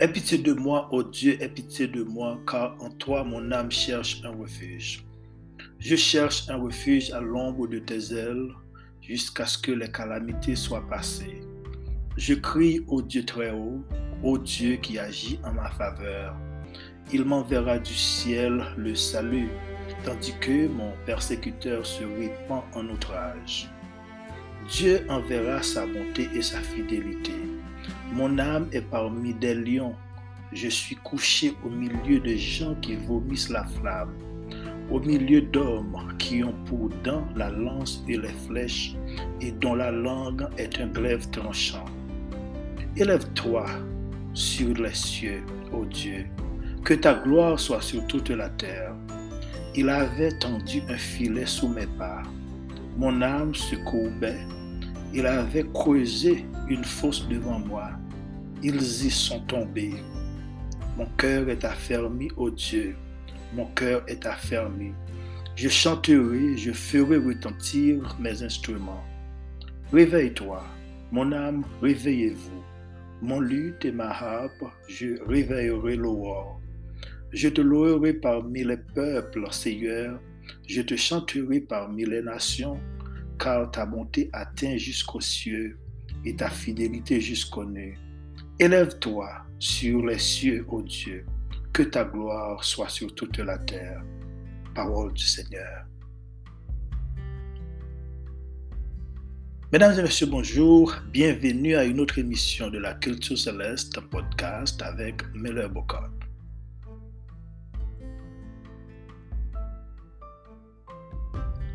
Aie pitié de moi, ô Dieu, aie pitié de moi, car en toi mon âme cherche un refuge. Je cherche un refuge à l'ombre de tes ailes, jusqu'à ce que les calamités soient passées. Je crie au Dieu très haut, au Dieu qui agit en ma faveur. Il m'enverra du ciel le salut, tandis que mon persécuteur se répand en outrage. Dieu enverra sa bonté et sa fidélité. Mon âme est parmi des lions. Je suis couché au milieu de gens qui vomissent la flamme, au milieu d'hommes qui ont pour dents la lance et les flèches, et dont la langue est un glaive tranchant. Élève-toi sur les cieux, ô Dieu, que ta gloire soit sur toute la terre. Il avait tendu un filet sous mes pas. Mon âme se courbait. Il avait creusé une fosse devant moi. Ils y sont tombés. Mon cœur est affermi, ô Dieu. Mon cœur est affermi. Je chanterai, je ferai retentir mes instruments. Réveille-toi, mon âme, réveillez-vous. Mon luth et ma harpe, je réveillerai l'aurore. Je te louerai parmi les peuples, Seigneur. Je te chanterai parmi les nations, car ta bonté atteint jusqu'aux cieux et ta fidélité jusqu'aux nues. Élève-toi sur les cieux, ô Dieu, que ta gloire soit sur toute la terre. Parole du Seigneur. Mesdames et messieurs, bonjour. Bienvenue à une autre émission de la Culture Céleste podcast avec Miller Bocard.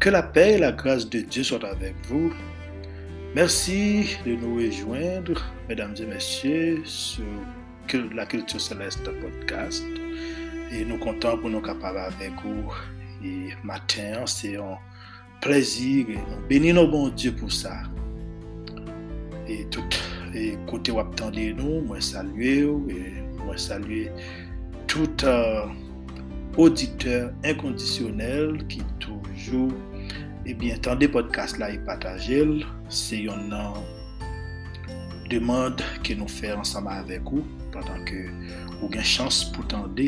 Que la paix et la grâce de Dieu soient avec vous. Merci de nous rejoindre, mesdames et messieurs, sur la Culture Céleste podcast. Et nous comptons pour nous capables avec vous. Et matin, c'est un plaisir et nous bénissons bon Dieu pour ça. Et tout, et côté où attendez nous, moi saluer et moi saluer tout euh, auditeur inconditionnel qui toujours Ebyen, tan de podcast la e patajel, se yon nan demande ke nou fè ansama avek ou, pandan ke ou gen chans pou tan de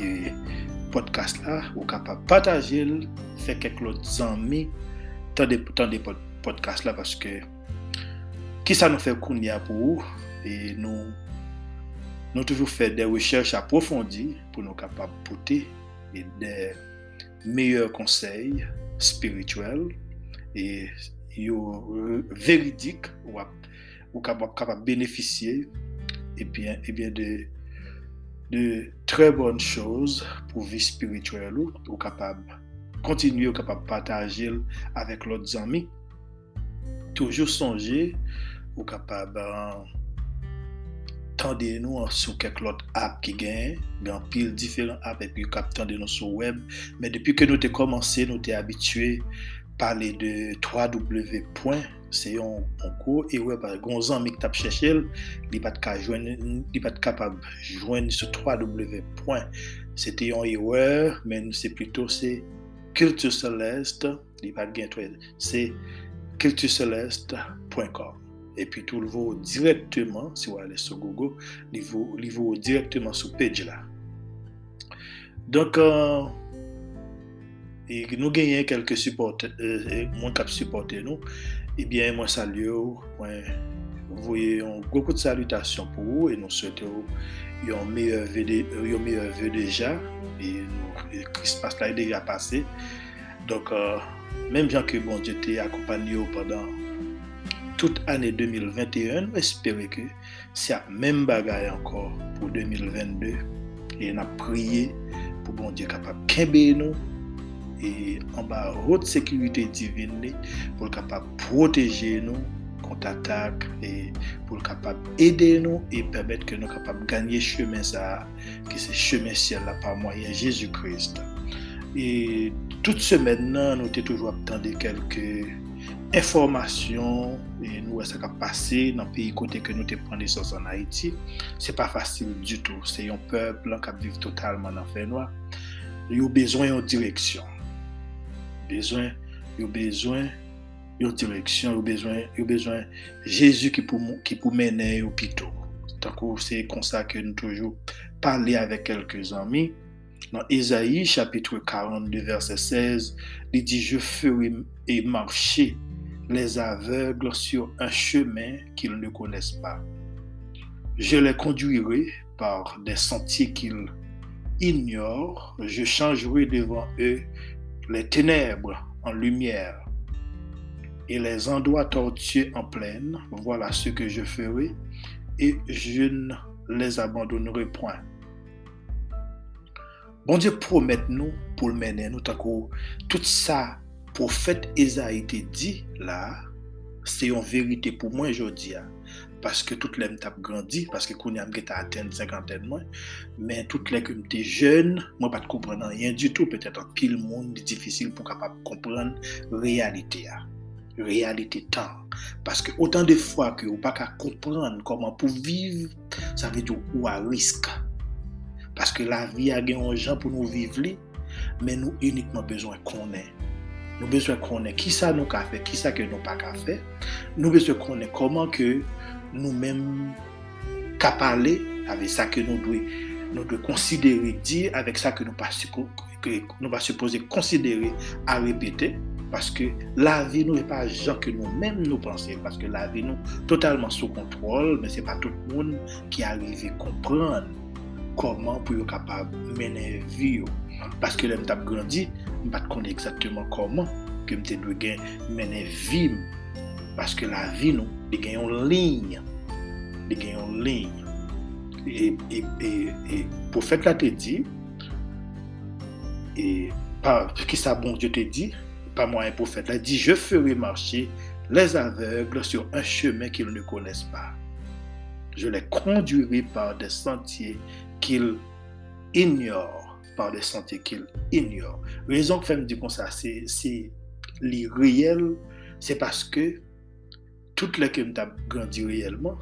e podcast la, ou kapap patajel, fè kek lot zanmi, tan de, pod, podcast la, paske ki sa nou fè koun ya pou ou, e nou nou toujou fè de wechèche aprofondi pou nou kapap pote e de meyèr konsey, spirituel, e yo euh, veridik wap, ou kapap beneficye, ebyen, eh ebyen eh de, de tre bon chouz pou vi spirituel ou, ou kapap kontinuye, ou kapap patajil euh, avèk lot zami, toujou sonje, ou kapap an tande nou sou kek lot ap ki gen, gen pil diferent ap epi yo kap tande nou sou web, men depi ke nou te komanse, nou te abitue pale de 3W point, se yon konkou, e web a gonzan mik tap chechel, li pat ka jwen, li pat kapab jwen sou 3W point, se te yon e-web, men se plito se kiltuseleste, li pat gen 3W, se kiltuseleste.com epi tou lvo direktman, si wale sou Google, lvo direktman sou page la. Donk, uh, nou genyen kelke supporte, uh, moun kap supporte nou, ebyen eh mwen salye ou, mwen voye yon gokou de salutasyon pou ou, e nou souete ou yon meyeve de, euh, deja, e nou krispas la yon deja pase, donk, uh, menm jan ki bon jete akopany ou padan toute année 2021, espérer que c'est la même bagaille encore pour 2022. Et on a prié pour bon Dieu capable de nous et en bas haute sécurité divine pour capable protéger nous contre-attaque et pour capable aider nous et permettre que nous capables gagner chemin ça que c'est chemin ciel là par moyen Jésus-Christ. Et toute semaine nous avons toujours attendu quelques informasyon e nou wè sa ka pase nan peyi kote ke nou te prende sou zon Haiti, se pa fasil du tout. Se yon pepl an kap viv totalman nan fè noa. Yo bezwen yon direksyon. Bezwen, yo bezwen yon direksyon, yo bezwen, yo bezwen Jezu ki pou, ki pou mène yo pito. Tankou se konsa ke nou toujou pale avè kelke zami. Nan Ezaïe chapitre 42 verset 16, li di je fewe e marché les aveugles sur un chemin qu'ils ne connaissent pas. Je les conduirai par des sentiers qu'ils ignorent. Je changerai devant eux les ténèbres en lumière et les endroits tortueux en plaine. Voilà ce que je ferai et je ne les abandonnerai point. Bon Dieu promet nous pour le mener nous tout ça profet Ezaïe te di la, se yon verite pou mwen jodi ya. Paske tout lè m tap grandi, paske koun yam get a aten 50 mwen, men tout lè koum te jen, mwen pat kompren an yen du tout, petèt an pil moun di difisil pou kapap kompren realite ya. Realite tan. Paske otan de fwa ki ou pa ka kompren koman pou viv, sa ve di ou a risk. Paske la vi a gen yon jan pou nou viv li, men nou unikman bezwen konen. Nou beswen konen ki sa nou ka fe, ki sa ke nou pa ka fe. Nou beswen konen koman ke nou men ka pale ave sa ke nou dwe, nou dwe konsidere di, avek sa ke nou pa, nou pa suppose konsidere a repete. Paske la vi nou e pa jan ke nou men nou panse. Paske la vi nou totalman sou kontrol, men se pa tout moun ki arrive kompran koman pou yo kapab menen vi yo. Parce que l'homme t'a grandi ne connais exactement comment que je dois mener vie. Parce que la vie, nous, il y a une ligne. Il y a une ligne. Et, et, et, et pour faire la te dit, et par qui ça bon Dieu te dit, pas moi un prophète, il dit, je ferai marcher les aveugles sur un chemin qu'ils ne connaissent pas. Je les conduirai par des sentiers qu'ils ignorent par de santye ke il ignore. Rezon ke fèm di kon sa, se li riyel, se paske tout le ke m tap grandi riyelman,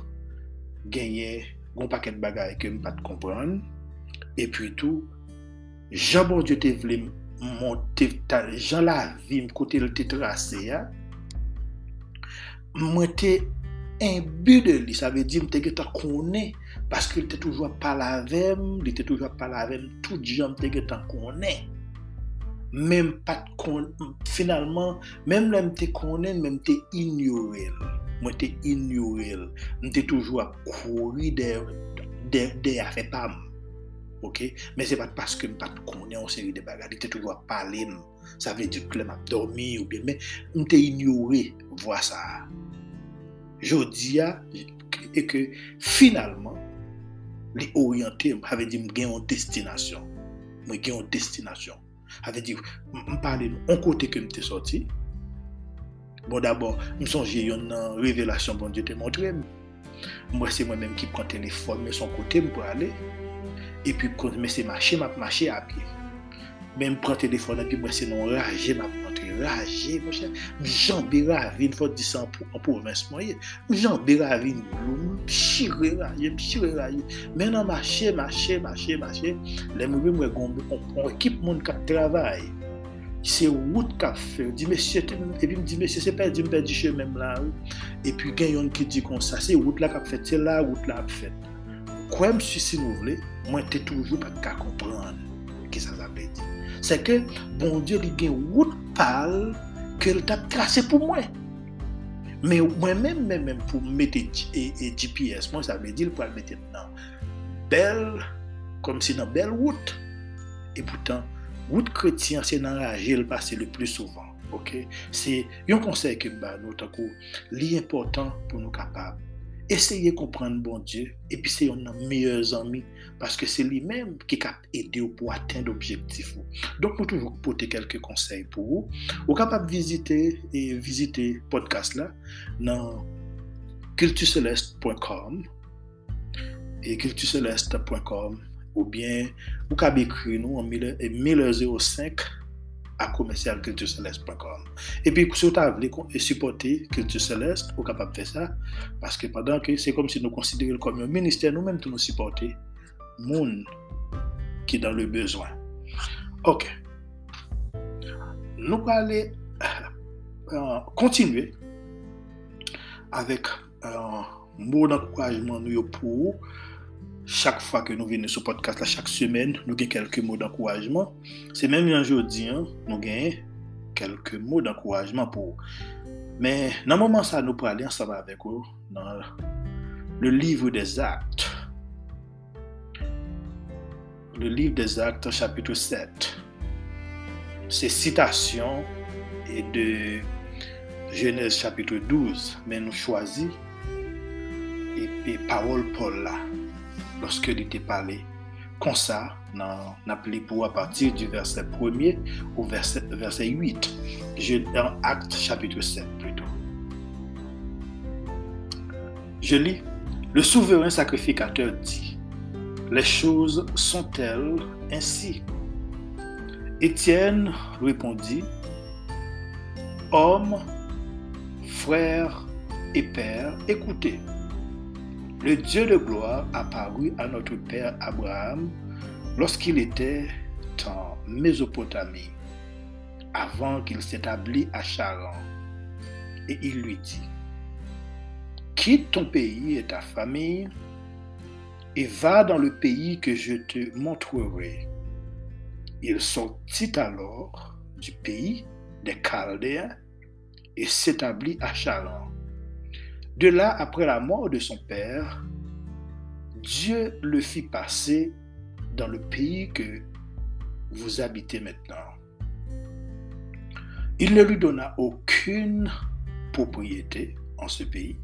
genye goun paket bagay ke m pat kompran, epi tou, jan bon diyo te vle jan la vi m kote l te trase ya, mwen te imbu de li, sa ve di m te ge ta konen Paske l te toujwa palavem, l te toujwa palavem, tout diyan te getan konen. Mem pat konen, finalman, mem lem te konen, mem te ignorel. Mwen te ignorel. Mwen te toujwa kouri de, de, de afe pam. Ok? Men se pat paske m pat konen an seri de bagadi, te toujwa palem. Sa ve di klem ap dormi ou bien, men mwen te ignorel. Vwa sa. Jodi ya, e ke finalman, et que finalement les orienter, avait dit que une destination. Moi, j'ai une destination. Avait dit, je parle de côté que je suis sorti. Bon, d'abord, je songe une révélation que Dieu t'a montré. Moi, c'est moi-même qui prends le téléphone, mais son côté pour aller. Et puis, quand je suis marché, je marché à pied. Même et puis moi, c'est non rage, je raje, mwen chè, raje, jan be ravine, fote disan an provins mwen jan be ravine mwen chire raje, mwen chire raje, men nan mache, mache, mache, mache, le mwen mwen gombe, mwen ekip moun kap travay, se wout kap fè, di mesye, epi mdi mesye, se pe di mpe di chè mèm la, epi gen yon ki di kon sa, se wout la kap fet, se la wout la kap fet, kwen mwen si si nou vle, mwen te toujou pa ka kompran, ki sa zan. Se ke, bon diyo li gen wout pal ke l tap trase pou mwen. Men mwen men men men pou mette GPS, mwen sa ve di l pou al mette nan bel, kom si nan bel wout. E poutan, wout kretien se nan raje l pase le plus souvan. Se yon konsey ke ba nou takou, li important pou nou kapab. Eseye komprenn bon Diyo, epi se yon nan meyèr zami, paske se li menm ki kap ede ou pou aten d'objektif ou. Donk nou toujou pote kelke konsey pou ou. Ou kapap vizite, e vizite podcast la, nan et cultureceleste.com ou bien vous pouvez écrire nous en 1005 à commercialcultureceleste.com. Et puis, si vous voulez supporter Culture Céleste, vous êtes capable de faire ça. Parce que pendant que c'est comme si nous considérions comme un ministère, nous-mêmes, nous supporter monde qui dans le besoin. OK. Nous allons euh, continuer avec un mot d'encouragement pour Chak fwa ke nou vene sou podcast la, chak semen, nou gen kelke mou d'ankouajman. Se menm yon jodi, an, nou gen kelke mou d'ankouajman pou. Men nan mouman sa nou prale ansama avek ou nan le livre des actes. Le livre des actes chapitre 7. Se citasyon e de Genèse chapitre 12 men nou chwazi e parol Paul la. Lorsque parlé. Comme ça, dans appelé pour à partir du verset 1er au verset, verset 8, dans Acte chapitre 7 plutôt. Je lis, le souverain sacrificateur dit, les choses sont-elles ainsi? Étienne répondit, Homme, frère et père, écoutez le Dieu de gloire apparut à notre père Abraham lorsqu'il était en Mésopotamie, avant qu'il s'établît à Charan. Et il lui dit, quitte ton pays et ta famille et va dans le pays que je te montrerai. Il sortit alors du pays des Chaldéens et s'établit à Charan. De là, après la mort de son père, Dieu le fit passer dans le pays que vous habitez maintenant. Il ne lui donna aucune propriété en ce pays,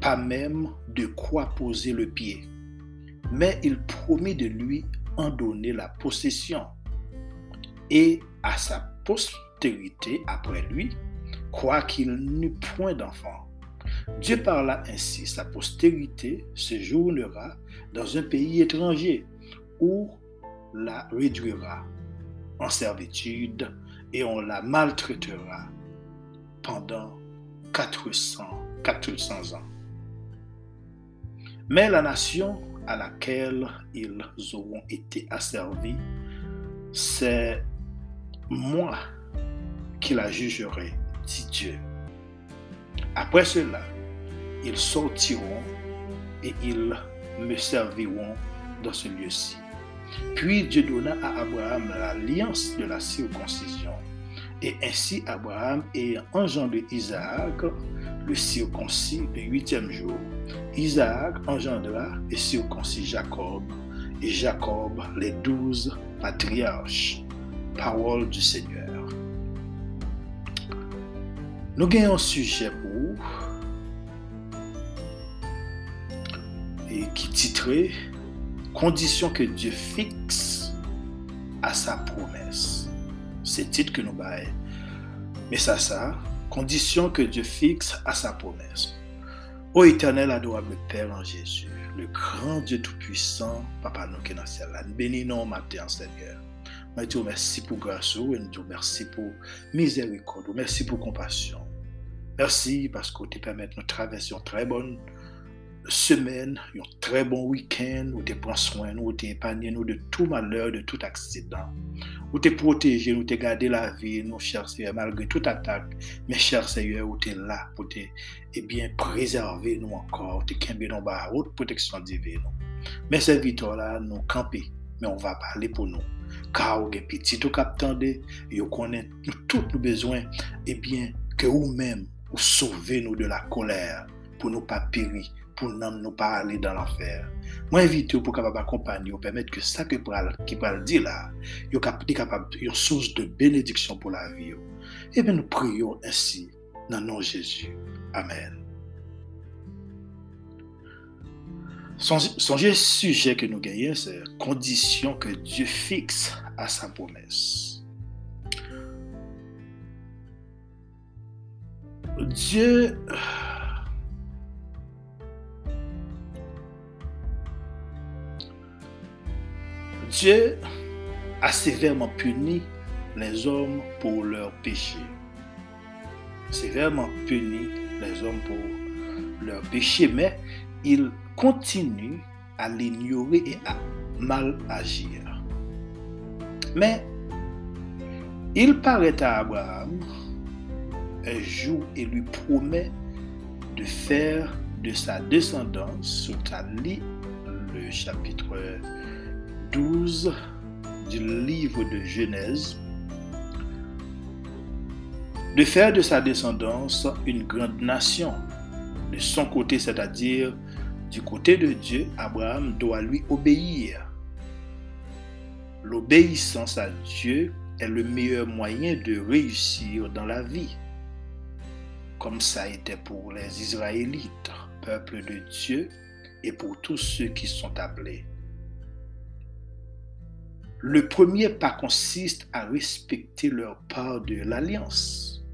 pas même de quoi poser le pied, mais il promit de lui en donner la possession et à sa postérité après lui, quoiqu'il n'eût point d'enfant. Dieu parla ainsi, sa postérité séjournera dans un pays étranger où la réduira en servitude et on la maltraitera pendant 400, 400 ans. Mais la nation à laquelle ils auront été asservis, c'est moi qui la jugerai dit Dieu. Après cela, ils sortiront et ils me serviront dans ce lieu-ci. Puis Dieu donna à Abraham l'alliance de la circoncision. Et ainsi Abraham ayant engendré Isaac, le circoncis le huitième jour, Isaac engendra et circoncis Jacob, et Jacob les douze patriarches. Parole du Seigneur. Nous avons un sujet pour et qui titrait Conditions que Dieu fixe à sa promesse. C'est le titre que nous avons. Mais ça, ça, conditions que Dieu fixe à sa promesse. Ô éternel, adorable Père en Jésus, le grand Dieu Papa qui est dans le ciel, bénis nous matin, Seigneur. Je te remercie pour grâce, et je te remercie pour miséricorde, merci pour compassion. Merci parce que tu permets de traverser une très bonne semaine, un très bon week-end, où tu prends soin de nous, où tu épargnes nous de tout malheur, de tout accident, où tu protégé, où tu gardé la vie, nous, chers Seigneur, malgré toute attaque, mais cher Seigneur, où tu es là pour te, eh bien, préserver nous encore, tu es dans la haute protection divine. Mais cette victoire-là, nous camper, mais on va parler pour nous. Car, au petit tout captant de, et on connaît tous nos besoins, eh bien, que vous-même, pour sauver nous de la colère, pour nous pas périr, pour ne nous pas aller dans l'enfer. Moi, invite pour capable accompagner, pour permettre que ça que qui le dire là, est capable, une source de bénédiction pour la vie. Et bien, nous prions ainsi dans le nom de Jésus. Amen. Songez sujet que nous gagnons, c'est condition que Dieu fixe à sa promesse. Dieu Dieu a sévèrement puni les hommes pour leurs péchés. Sévèrement puni les hommes pour leurs péchés, mais il continue à l'ignorer et à mal agir. Mais il paraît à Abraham un jour et lui promet de faire de sa descendance, lit le chapitre 12 du livre de Genèse, de faire de sa descendance une grande nation. De son côté, c'est-à-dire du côté de Dieu, Abraham doit lui obéir. L'obéissance à Dieu est le meilleur moyen de réussir dans la vie, comme ça était pour les Israélites, peuple de Dieu, et pour tous ceux qui sont appelés. Le premier pas consiste à respecter leur part de l'alliance,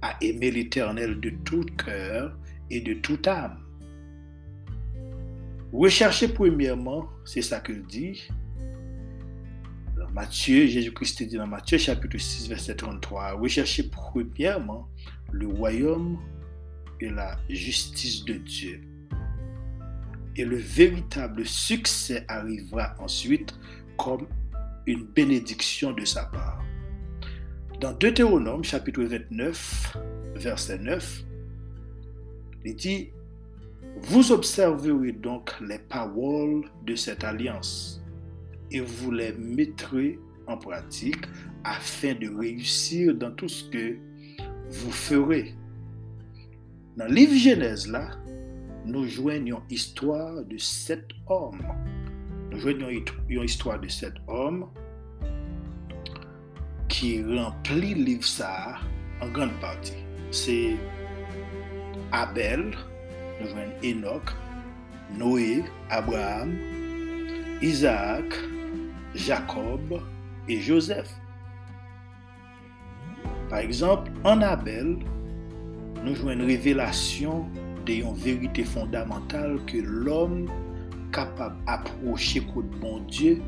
à aimer l'Éternel de tout cœur et de toute âme. Recherchez premièrement, c'est ça qu'il dit, dans Matthieu, Jésus-Christ dit dans Matthieu chapitre 6, verset 33, recherchez premièrement le royaume et la justice de Dieu. Et le véritable succès arrivera ensuite comme une bénédiction de sa part. Dans Deutéronome chapitre 29, verset 9, il dit, Vous observerez donc les paroles de cette alliance et vous les mettrez en pratique afin de réussir dans tout ce que vous ferez. Dans le livre Genèse, là, nous joignons l'histoire de sept hommes nous joignons une histoire de cet homme qui remplit livre ça en grande partie. C'est Abel, nous joignons Enoch, Noé, Abraham, Isaac, Jacob et Joseph. Par exemple, en Abel, nous joignons une révélation d'une vérité fondamentale que l'homme capable d'approcher de bon Dieu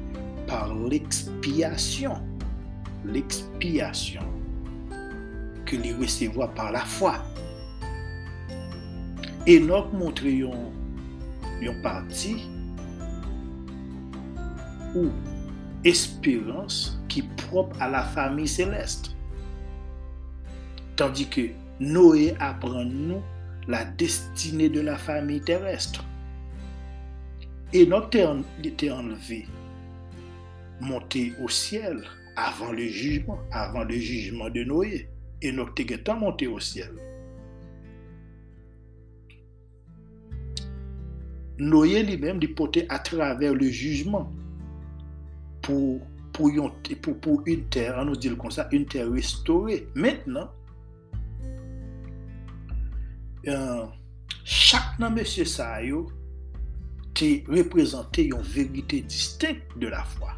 par l'expiation. L'expiation que les recevoir par la foi. Enoch montre une partie ou espérance qui est propre à la famille céleste. Tandis que Noé apprend nous la destinée de la famille terrestre. Enoch était enlevé, monté au ciel avant le jugement, avant le jugement de Noé. Enoch était monté au ciel. Noye li menm li pote a traver le jujman pou, pou, yon, pou, pou yon ter, an nou di l kon sa, yon ter restore. Mètnen, euh, chak nan mesye sa yo te reprezentè yon verite distinct de la fwa.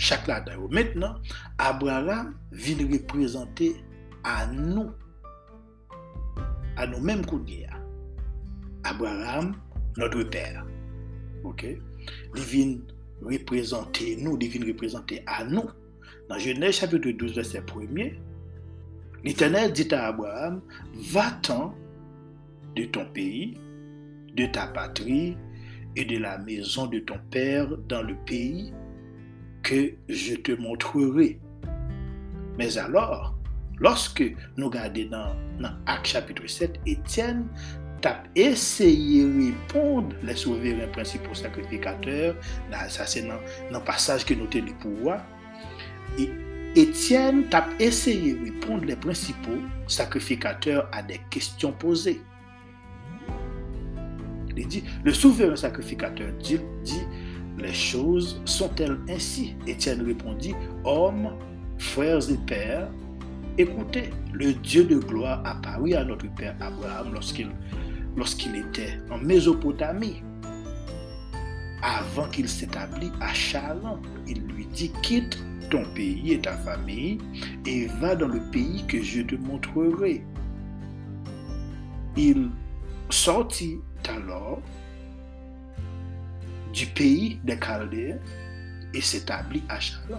Chak la da yo. Mètnen, Abraham vin reprezentè an nou. An nou menm kounye. Abraham, notre père. OK? Vient représenter nous, vient représenter à nous. Dans Genèse chapitre 12, verset 1er, l'Éternel dit à Abraham, va-t'en de ton pays de ta patrie et de la maison de ton Père dans le pays que je te montrerai. Mais alors, lorsque nous regardons dans, dans Acte chapitre 7, Étienne t'a essayé de répondre les souverains principaux sacrificateurs, ça c'est dans, le passage que nous avons du pouvoir, et Étienne t'a essayé de répondre les principaux sacrificateurs à des questions posées. Il dit, le souverain sacrificateur dit, dit les choses sont-elles ainsi? Étienne répondit, hommes, frères et pères, écoutez, le Dieu de gloire apparut à notre père Abraham lorsqu'il lorsqu'il était en Mésopotamie. Avant qu'il s'établisse à Charan, il lui dit, quitte ton pays et ta famille et va dans le pays que je te montrerai. Il sortit alors du pays des Chaldéens et s'établit à Chalon.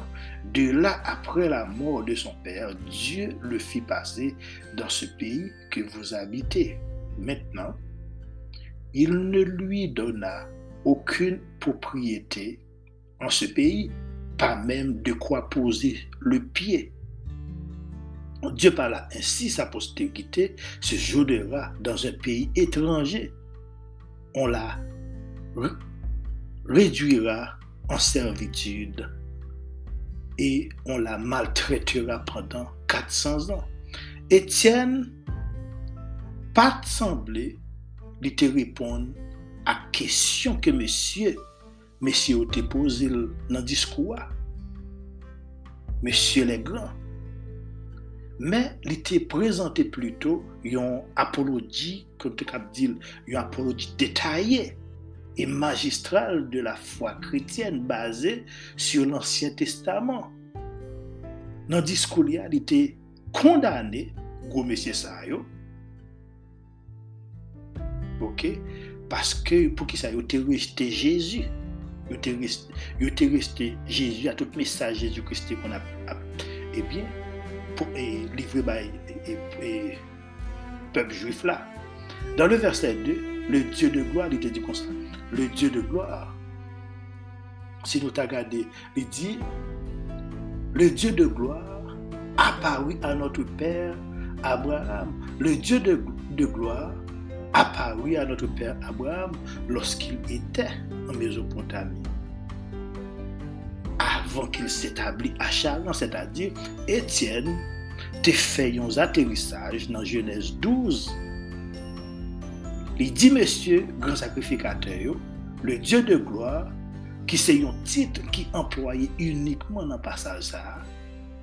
De là, après la mort de son père, Dieu le fit passer dans ce pays que vous habitez. Maintenant, il ne lui donna aucune propriété en ce pays, pas même de quoi poser le pied. Dieu parla ainsi, sa postérité se jouera dans un pays étranger. On la réduira en servitude et on la maltraitera pendant 400 ans. Étienne, pat semble li te repon a kesyon ke mesye, mesye ou te pose nan diskouwa. Mesye le gran. Men, li te prezante pluto yon apologi, dil, yon apologi detaye e magistral de la fwa krityen base sur l'ansyen testaman. Nan diskou li a, li te kondane, gwo mesye sa yo, parce que pour qui ça, il était resté Jésus. Il était resté Jésus à tout message Jésus-Christ qu'on a, eh bien, pour, et, livré par le peuple juif là. Dans le verset 2, le Dieu de gloire, il était dit comme ça le Dieu de gloire. Si nous regardé, il dit, le Dieu de gloire apparut à notre Père Abraham. Le Dieu de gloire apparue à notre père Abraham lorsqu'il était en Mésopotamie, avant qu'il s'établit à Charan, c'est-à-dire Étienne, te fè yon aterissaj nan Genèse 12. Li di mesye, gran sakrifikateyo, le Diyo de gloire, ki se yon titre ki employe unikman nan pasaj sa,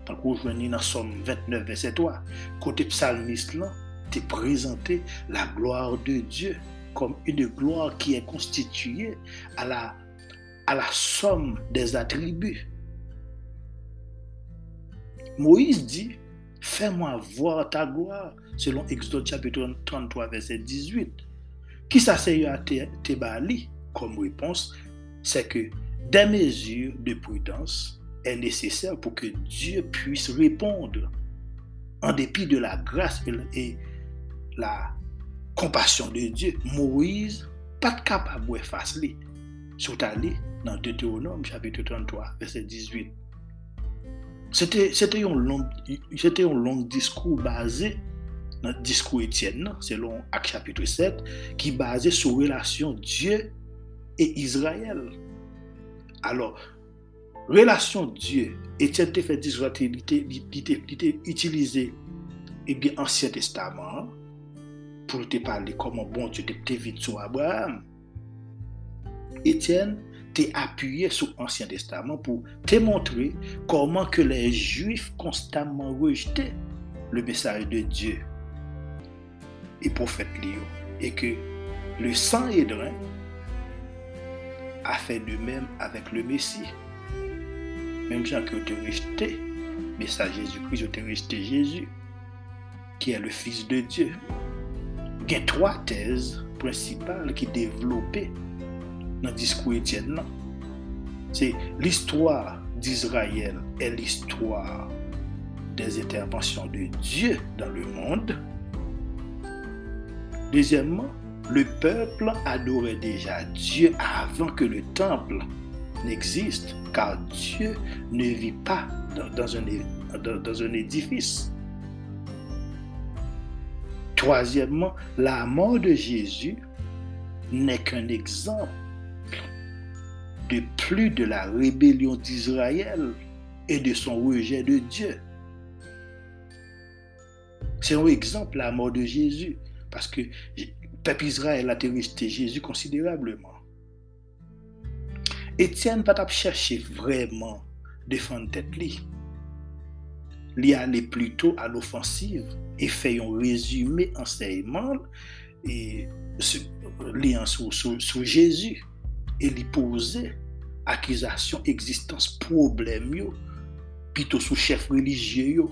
tan kou jweni nan som 29 verset 3, kote psalmist lan, te présenté la gloire de Dieu comme une gloire qui est constituée à la, à la somme des attributs. Moïse dit, fais-moi voir ta gloire, selon Exode chapitre 33, verset 18. Qui c'est à Tebali comme réponse, c'est que des mesures de prudence est nécessaire pour que Dieu puisse répondre en dépit de la grâce et la compassion de Dieu. Moïse, pas capable de faire ça. Sont allés dans Deutéronome chapitre 33, verset 18. C'était un long, discours basé notre discours Étienne, selon Acte chapitre 7, qui basé sur la relation Dieu et Israël. Alors, relation Dieu, Étienne te fait dire il utilisé et bien Ancien Testament pour te parler comment bon Dieu te vite sur Abraham. Étienne t'es appuyé sur l'Ancien Testament pour te montrer comment que les Juifs constamment rejetaient le message de Dieu et prophète Léo, et que le sang Édrin a fait de même avec le Messie. Même gens qui ont rejeté, mais ça Jésus-Christ ont rejeté Jésus, qui est le Fils de Dieu. A trois thèses principales qui développées dans le discours Étienne. C'est l'histoire d'Israël et l'histoire des interventions de Dieu dans le monde Deuxièmement, le peuple adorait déjà Dieu avant que le temple n'existe, car Dieu ne vit pas dans, un, édifice. Troisièmement, la mort de Jésus n'est qu'un exemple de plus de la rébellion d'Israël et de son rejet de Dieu. C'est un exemple, la mort de Jésus. Parce que le peuple Israël a resté Jésus considérablement. Étienne pas cherché vraiment défendre tête li ale plutôt al ofansiv e fè yon rezume anseyman li an sou, sou, sou Jésus e li pose akizasyon, egzistans, problem yo pito sou chef religye yo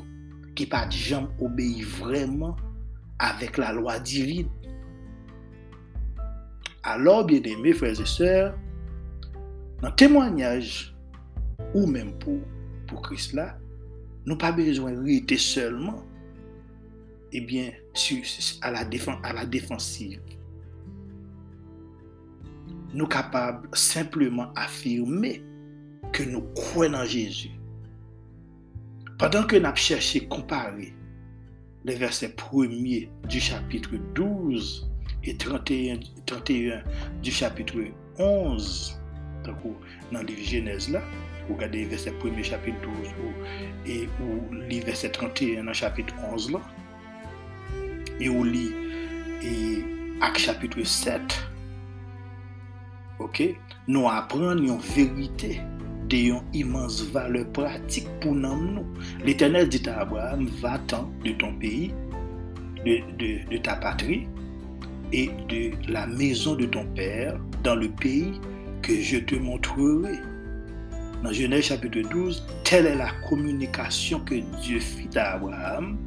ki pa di jam obeyi vreman avèk la lwa divin. Alors, bien aimé, frères et sœurs, nan témoignage ou mèm pou, pou Christ la, nous pas besoin de rester seulement eh bien, à la, à la défensive. Nous capables simplement affirmer que nous croyons en Jésus. Pendant que nous cherché à comparer les versets premiers du chapitre 12 et 31, 31 du chapitre 11, dans le Genèse là, regardez les versets 1 chapitre 12 et ou les versets 31 dans le chapitre 11 là, et ou lit Acte chapitre 7, ok, nous apprenons une vérité une immense valeur pratique pour nous. L'Éternel dit à Abraham, va-t'en de ton pays, de, de, ta patrie et de la maison de ton père dans le pays que je te montrerai. Genèse chapitre 12, telle est la communication que Dieu fit à Abraham,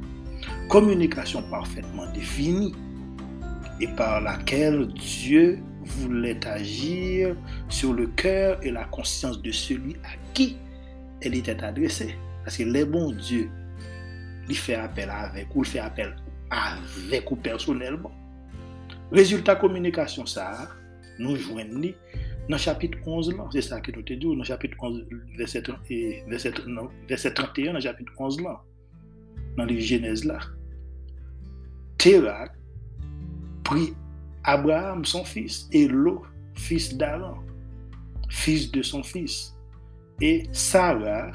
communication parfaitement définie et par laquelle Dieu voulait agir sur le cœur et la conscience de celui à qui elle était adressée. Parce que les bons dieux, il fait appel avec ou il fait appel avec ou personnellement. Résultat communication ça, nous joignons dans le chapitre 11 là, c'est ça que nous te dit, dans le chapitre 11, verset, verset, verset 31, dans le chapitre 11 là, dans les Genèse là. Terah prit Abraham, son fils, et Lot, fils d'Aaron, fils de son fils, et Sarah,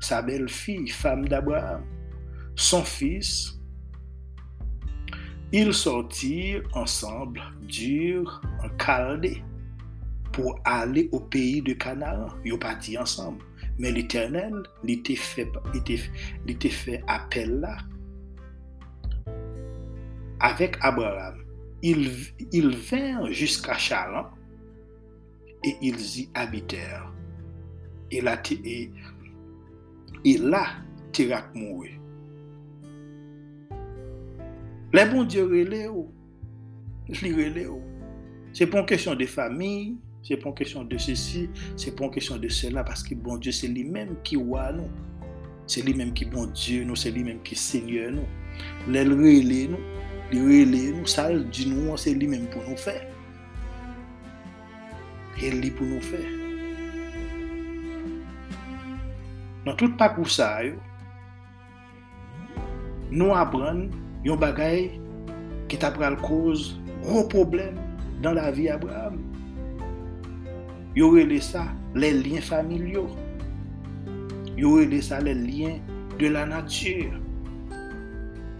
sa belle-fille, femme d'Abraham, son fils, ils sortirent ensemble dur en Chaldée pou ale ou peyi de Kanaan. Yo pati ansam. Men l'Eternel li te fe apel la. Avek Abraham, il, il ven jusqu'a Charan et ils y habiter. Et la te, et, et la terak mouwe. Le bon diyo rele ou. Li rele ou. Se pon kesyon de fami, Se pon kesyon de se si, se pon kesyon de se la, paske bon Diyo se li menm ki wa nou. Se li menm ki bon Diyo nou, se li menm ki Senyor nou. Lè l rele nou, li rele nou, sa l di nou, se li menm pou nou fè. El li pou nou fè. Nan tout pak ou sa yo, nou apren yon bagay ki ta pral koz gro problem dan la vi Abraham. Yo rele sa le lyen familyo. Yo rele sa le lyen de la natyur.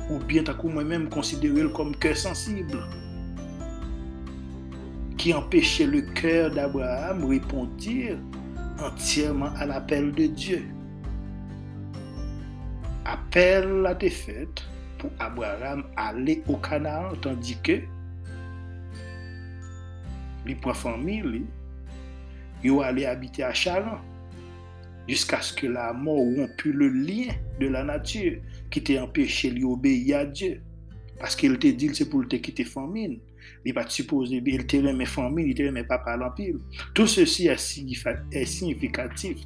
Ou bien takou mwen menm konsidere l kom kèr sensible. Ki empèche le kèr d'Abraham repondir entyèman an apel de Diyo. Apel la te fèt pou Abraham ale o Kanaan tandi ke li prafan mi li il allait habiter à Charan jusqu'à ce que la mort rompu le lien de la nature qui t'a empêché d'obéir à Dieu. Parce qu'il te dit c'est pour te quitter famine. Il va supposer, il te remet famine, il te remet papa l'empire. Tout ceci est significatif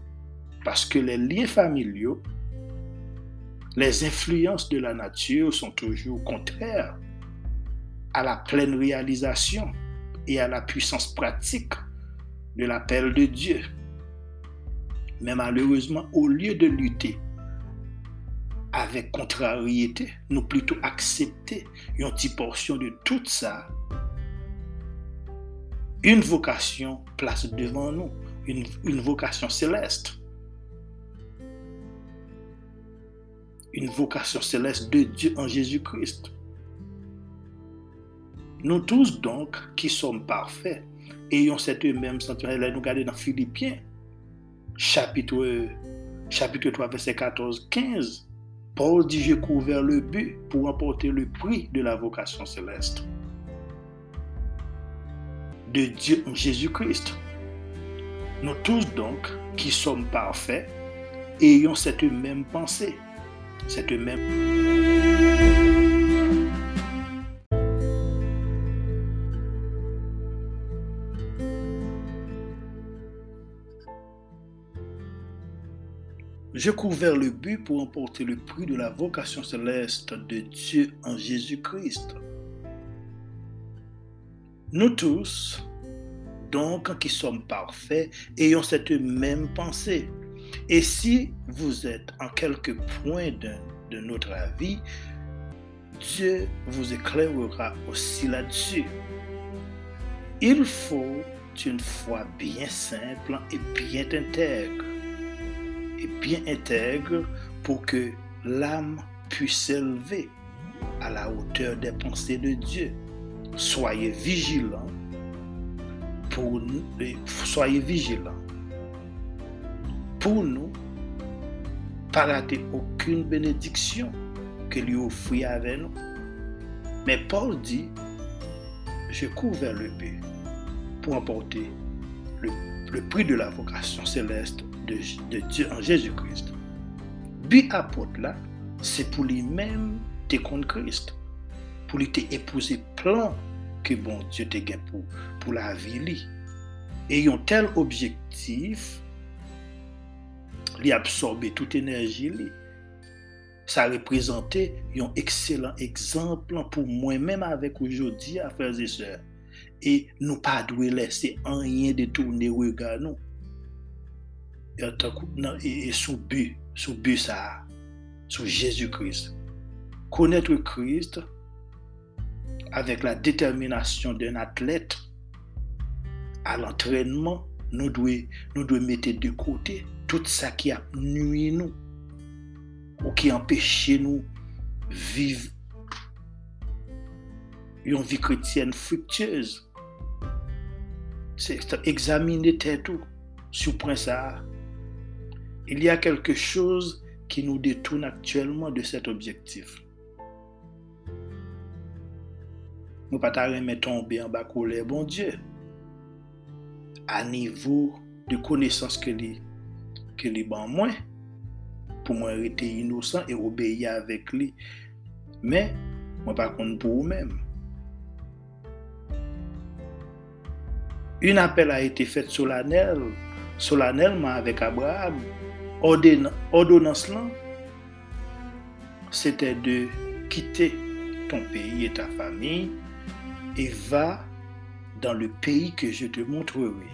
parce que les liens familiaux, les influences de la nature sont toujours contraires à la pleine réalisation et à la puissance pratique de l'appel de Dieu. Mais malheureusement, au lieu de lutter avec contrariété, nous plutôt accepter une petite portion de tout ça. Une vocation place devant nous, une, une vocation céleste. Une vocation céleste de Dieu en Jésus-Christ. Nous tous donc qui sommes parfaits, ayons cette même sentiment. Nous regardons dans Philippiens chapitre, chapitre 3, verset 14-15, Paul dit, j'ai couvert le but pour emporter le prix de la vocation céleste de Dieu en Jésus-Christ. Nous tous donc, qui sommes parfaits, ayons cette même pensée, cette même... Je cours vers le but pour emporter le prix de la vocation céleste de Dieu en Jésus-Christ. Nous tous, donc, qui sommes parfaits, ayons cette même pensée. Et si vous êtes en quelque point de, de notre avis, Dieu vous éclairera aussi là-dessus. Il faut une foi bien simple et bien intègre. Bien intègre pour que l'âme puisse s'élever à la hauteur des pensées de Dieu. Soyez vigilants pour nous, soyez vigilants pour nous, pas rater aucune bénédiction que lui offrit avec nous. Mais Paul dit, je cours vers le but pour emporter le, prix de la vocation céleste de, de Diyo an Jésus-Christ. Bi apot la, se pou li men te kon Christ. Pou li te epouse plan ke bon Diyo te gen pou, pou la avili. E yon tel objektif, li absorbe tout enerji li. Sa reprezente yon ekselant ekzamplan pou mwen menm avek oujodi a freze se. E nou pa dwe lese anyen de tourne ou e gano. e sou bu, sou bu sa, sou Jésus Christ. Konètre Christ avèk la determinasyon d'un atlet a l'entrènman, nou dwe, dwe mette de kote tout sa ki ap nui nou ou ki empèche nou viv yon vi kretyen friktyez. Se examine tè tou, sou pren sa a il y a quelque chose qui nous détourne actuellement de cet objectif. Nous ne pouvons pas tomber en bas colère, bon Dieu, à niveau de connaissance que les que les ban moins pour moi rester innocent et obéir avec lui. Mais moi par contre pour vous-même. Une appel a été faite solennel, solennellement avec Abraham Ordonnance là, c'était de quitter ton pays et ta famille et va dans le pays que je te montrerai.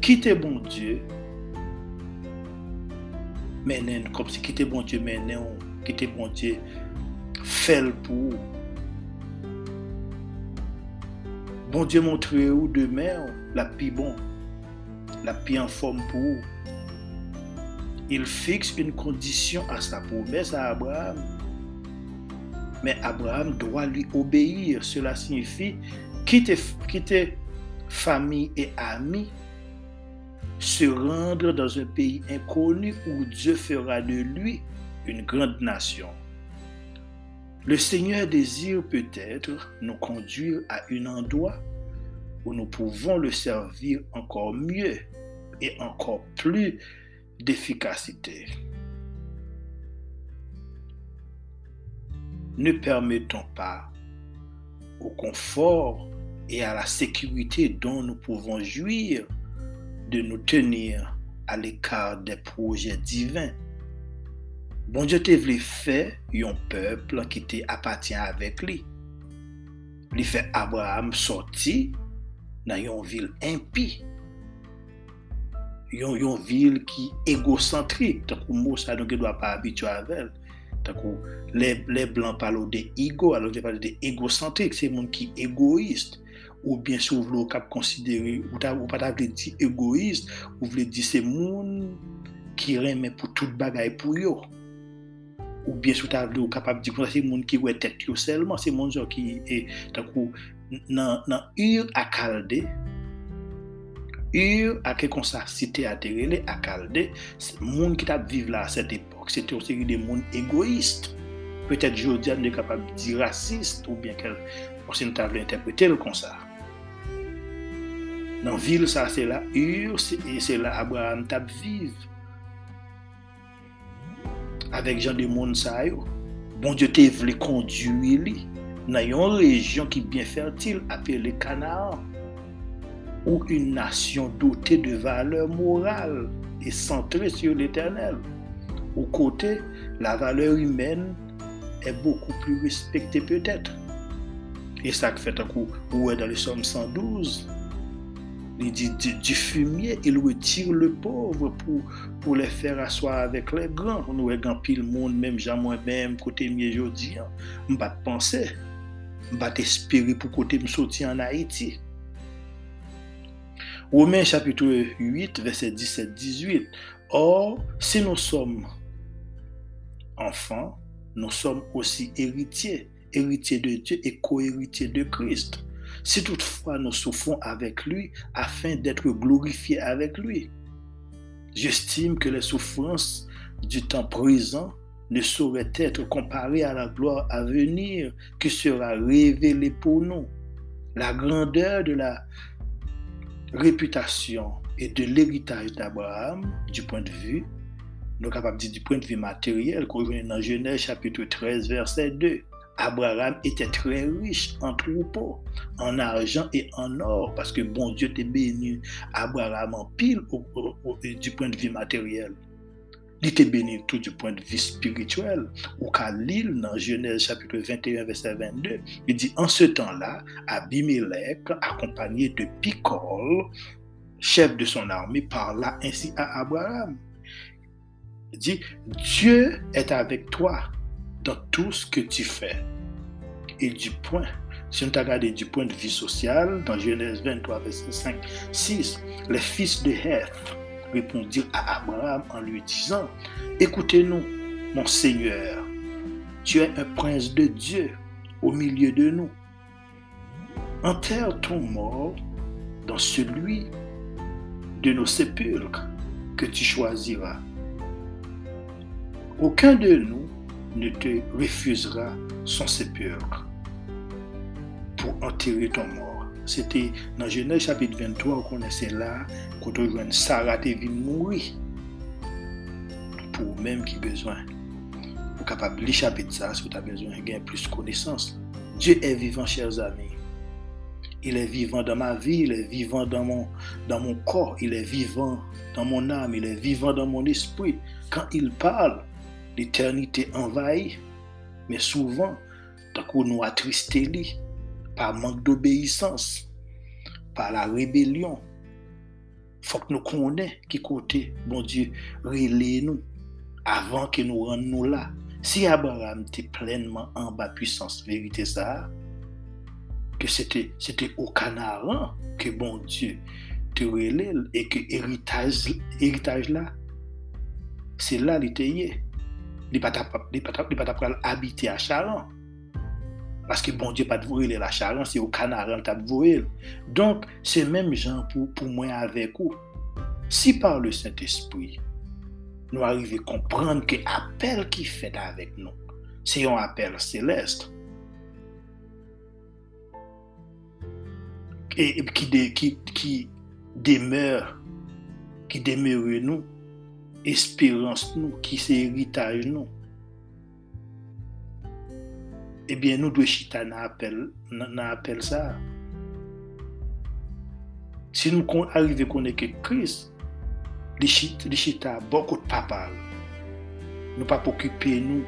Quitte bon Dieu, menen, comme si quitte bon Dieu menen, quitte bon Dieu, fait pour Bon Dieu montre où demain la pi bon, la pi en forme pour Il fixe une condition à sa promesse à Abraham. Mais Abraham doit lui obéir. Cela signifie quitter, quitter famille et amis se rendre dans un pays inconnu où Dieu fera de lui une grande nation. Le Seigneur désire peut-être nous conduire à un endroit où nous pouvons le servir encore mieux et encore plus d'efficacité. Ne permettons pas au confort et à la sécurité dont nous pouvons jouir de nous tenir à l'écart des projets divins. Bon Dieu te vle faire un peuple qui te apatyen avèk li. Li fè Abraham sortir dans une ville impie. yon, yon vil ki egocentrik, takou mou sa nou ki dwa pa abitwa avel. Takou, le, le blan palo de ego, alo de palo de egocentrik, se moun ki egoist. Ou bien sou vlo kap konsidere, ou, ou pata vle di egoist, ou vle di se moun ki reme pou tout bagay pou yo. Ou bien sou ta vle ou kapap di kon sa se moun ki wè tet yo selman, se moun zon ki e takou nan, nan ur akalde, Ur ak e konsa site aterele ak alde, moun ki tap vive la a set epok, se te o seri de moun egoist. Petet jodi an de kapab di rasist ou bien kel porsin ta vle interprete l konsa. Nan vil sa se la ur, e se la Abraham tap vive. Avek jan de moun sa yo, bon diyo te vle konduy li nan yon rejyon ki bien fertil apel le kanaan. ou une nation dotée de valeurs morales et centrée sur l'éternel. Au côté, la valeur humaine est beaucoup plus respectée peut-être. Et ça fait un coup, où est dans le Somme 112, il dit du, du, fumier, il retire le pauvre pour, pour les faire asseoir avec les grands. Nous est grand pile monde, même j'ai moi-même, côté mieux aujourd'hui, Je ne pas penser, on pas espérer pour côté me sortir en Haïti. Romains chapitre 8, verset 17-18. Or, si nous sommes enfants, nous sommes aussi héritiers, héritiers de Dieu et co-héritiers de Christ. Si toutefois nous souffrons avec lui afin d'être glorifiés avec lui. J'estime que les souffrances du temps présent ne sauraient être comparées à la gloire à venir qui sera révélée pour nous. La grandeur de la réputation et de l'héritage d'Abraham, du point de vue, nous capables de dire du point de vue matériel, qu'on dans Genèse chapitre 13, verset 2. Abraham était très riche en troupeaux, en argent et en or, parce que bon Dieu t'a béni Abraham en pile du point de vue matériel. Il était béni tout du point de vue spirituel. Ou qu'à l'île, dans Genèse chapitre 21, verset 22, il dit En ce temps-là, Abimelech, accompagné de Picol, chef de son armée, parla ainsi à Abraham. Il dit Dieu est avec toi dans tout ce que tu fais. Et du point, si on t'a regardé du point de vue social, dans Genèse 23, verset 5, 6, les fils de Heth répondirent à Abraham en lui disant, écoutez-nous, mon Seigneur, tu es un prince de Dieu au milieu de nous. Enterre ton mort dans celui de nos sépulcres que tu choisiras. Aucun de nous ne te refusera son sépulcre pour enterrer ton mort. C'était dans Genèse chapitre 23, on connaissait là, quand on Sarah devait mourir. Pour même qui besoin. Pour capable de ça, si tu as besoin de gagner plus de connaissances. Dieu est vivant, chers amis. Il est vivant dans ma vie, il est vivant dans mon, dans mon corps, il est vivant dans mon âme, il est vivant dans mon esprit. Quand il parle, l'éternité envahit, mais souvent, tant qu'on nous attristé par manque d'obéissance, par la rébellion, faut que nous connaissions qui côté, bon Dieu, relais nous avant que nous rendions là. Si Abraham était pleinement en bas puissance, vérité ça, que c'était, au canard que bon Dieu te relais et que héritage, héritage là, c'est là l'était il pas pas habiter à Charan. Parce que bon Dieu pas de vouer la Charan, c'est au Canaran t'a vouer. Donc, c'est même gens pour, pour moi avec vous. Si par le Saint-Esprit, nous arrivons à comprendre que l'appel qui fait avec nous, c'est un appel céleste. Et qui, qui, qui demeure, demeure nous espérance nous, qui c'est héritage nous. Eh bien, nous devons chita dans appel ça. Si nous arrivons à connaître que Christ, les chita beaucoup de papa. Nous pas occuper nous,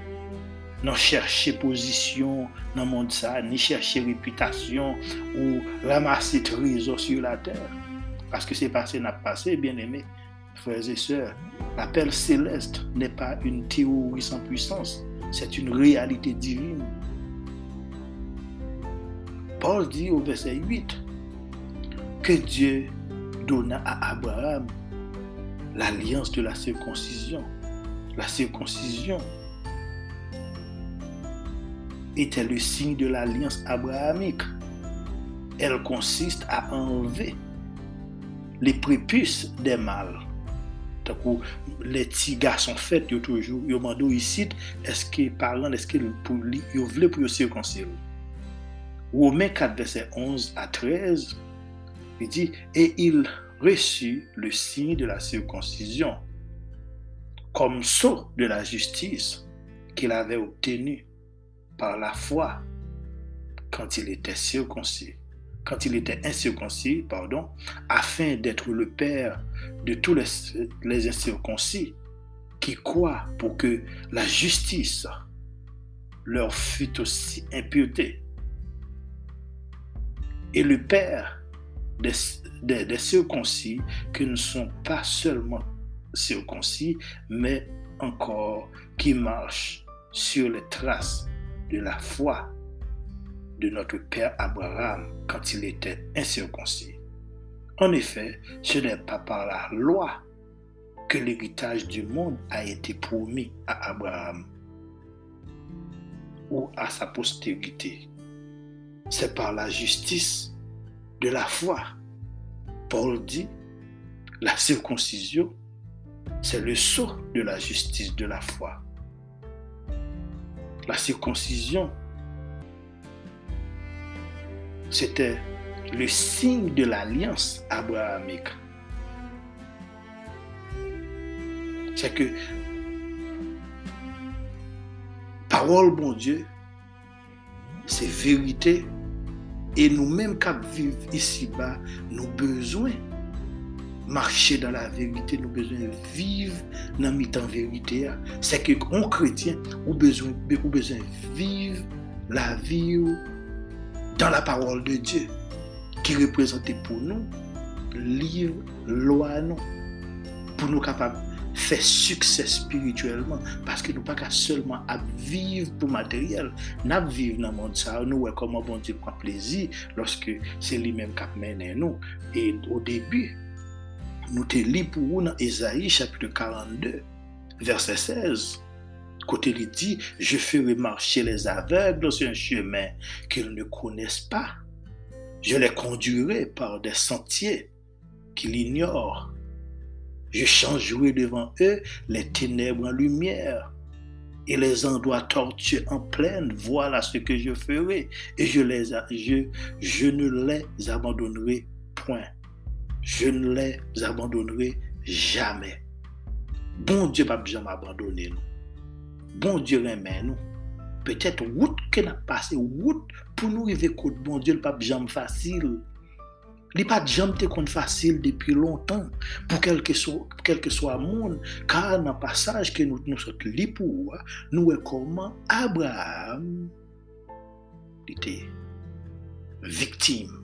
non chercher position dans le monde ça, ni chercher réputation ou ramasser trésor sur la terre. Parce que c'est passé, n'a passé, bien aimé frères et sœurs, l'appel céleste n'est pas une théorie sans puissance, c'est une réalité divine. Paul dit au verset 8 que Dieu donna à Abraham l'alliance de la circoncision. La circoncision était le signe de l'alliance abrahamique. Elle consiste à enlever les prépuces des mâles les petits garçons faits yo toujours yo mando ici est-ce que parlant est-ce que pour yo voulait pour circoncire Romains 4 verset 11 à 13 il dit et il reçut le signe de la circoncision comme sceau de la justice qu'il avait obtenu par la foi quand il était circoncis quand il était incirconcis, pardon, afin d'être le père de tous les, les incirconcis qui croient pour que la justice leur fût aussi imputée. Et le père des, des, des circoncis qui ne sont pas seulement circoncis, mais encore qui marchent sur les traces de la foi de notre père Abraham quand il était incirconcis. En effet, ce n'est pas par la loi que l'héritage du monde a été promis à Abraham ou à sa postérité. C'est par la justice de la foi. Paul dit, la circoncision, c'est le sceau de la justice de la foi. La circoncision c'était le signe de l'alliance abrahamique. C'est que parole, bon Dieu, c'est vérité. Et nous-mêmes, qui vivons ici-bas, nous besoin marcher dans la vérité, nous besoin vivre dans la vérité. C'est que on chrétien, nous besoin, besoin vivre la vie dans la parole de Dieu qui représente pour nous livre, loi, pour nous capables faire succès spirituellement parce que nous pas seulement à vivre pour matériel, nous vivre dans le monde ça, nous voyons comment bon Dieu prend plaisir lorsque c'est lui-même qui mène nous. Et au début, nous te lit pour nous dans Ésaïe chapitre 42, verset 16. Côté il dit, je ferai marcher les aveugles sur un chemin qu'ils ne connaissent pas. Je les conduirai par des sentiers qu'ils ignorent. Je changerai devant eux les ténèbres en lumière et les endroits tortueux en plaine. Voilà ce que je ferai et je, ne les abandonnerai point. Je ne les abandonnerai jamais. Bon Dieu, pas jamais abandonner nous bon Dieu remet nous. Peut-être route que n'a passé route pour nous arriver côté bon Dieu, pas jamais facile. Li pa jam te kon fasil depi lontan pou kelke so, kelke so a moun kar nan pasaj ke nou, nou sot li pou nou e koman Abraham li te viktim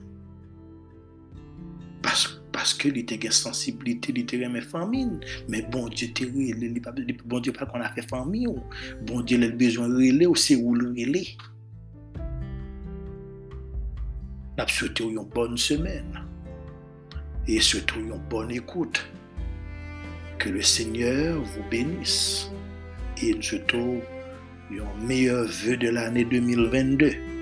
paske paske li te gen sensibilite, li te reme famin, men bon diyo te rele, bon diyo pa kon a fe famin ou, bon diyo le bejon rele ou se ou le rele. Nous souhaitons une bonne semaine et surtout une bonne écoute. Que le Seigneur vous bénisse et nous souhaitons un meilleur vœu de l'année 2022.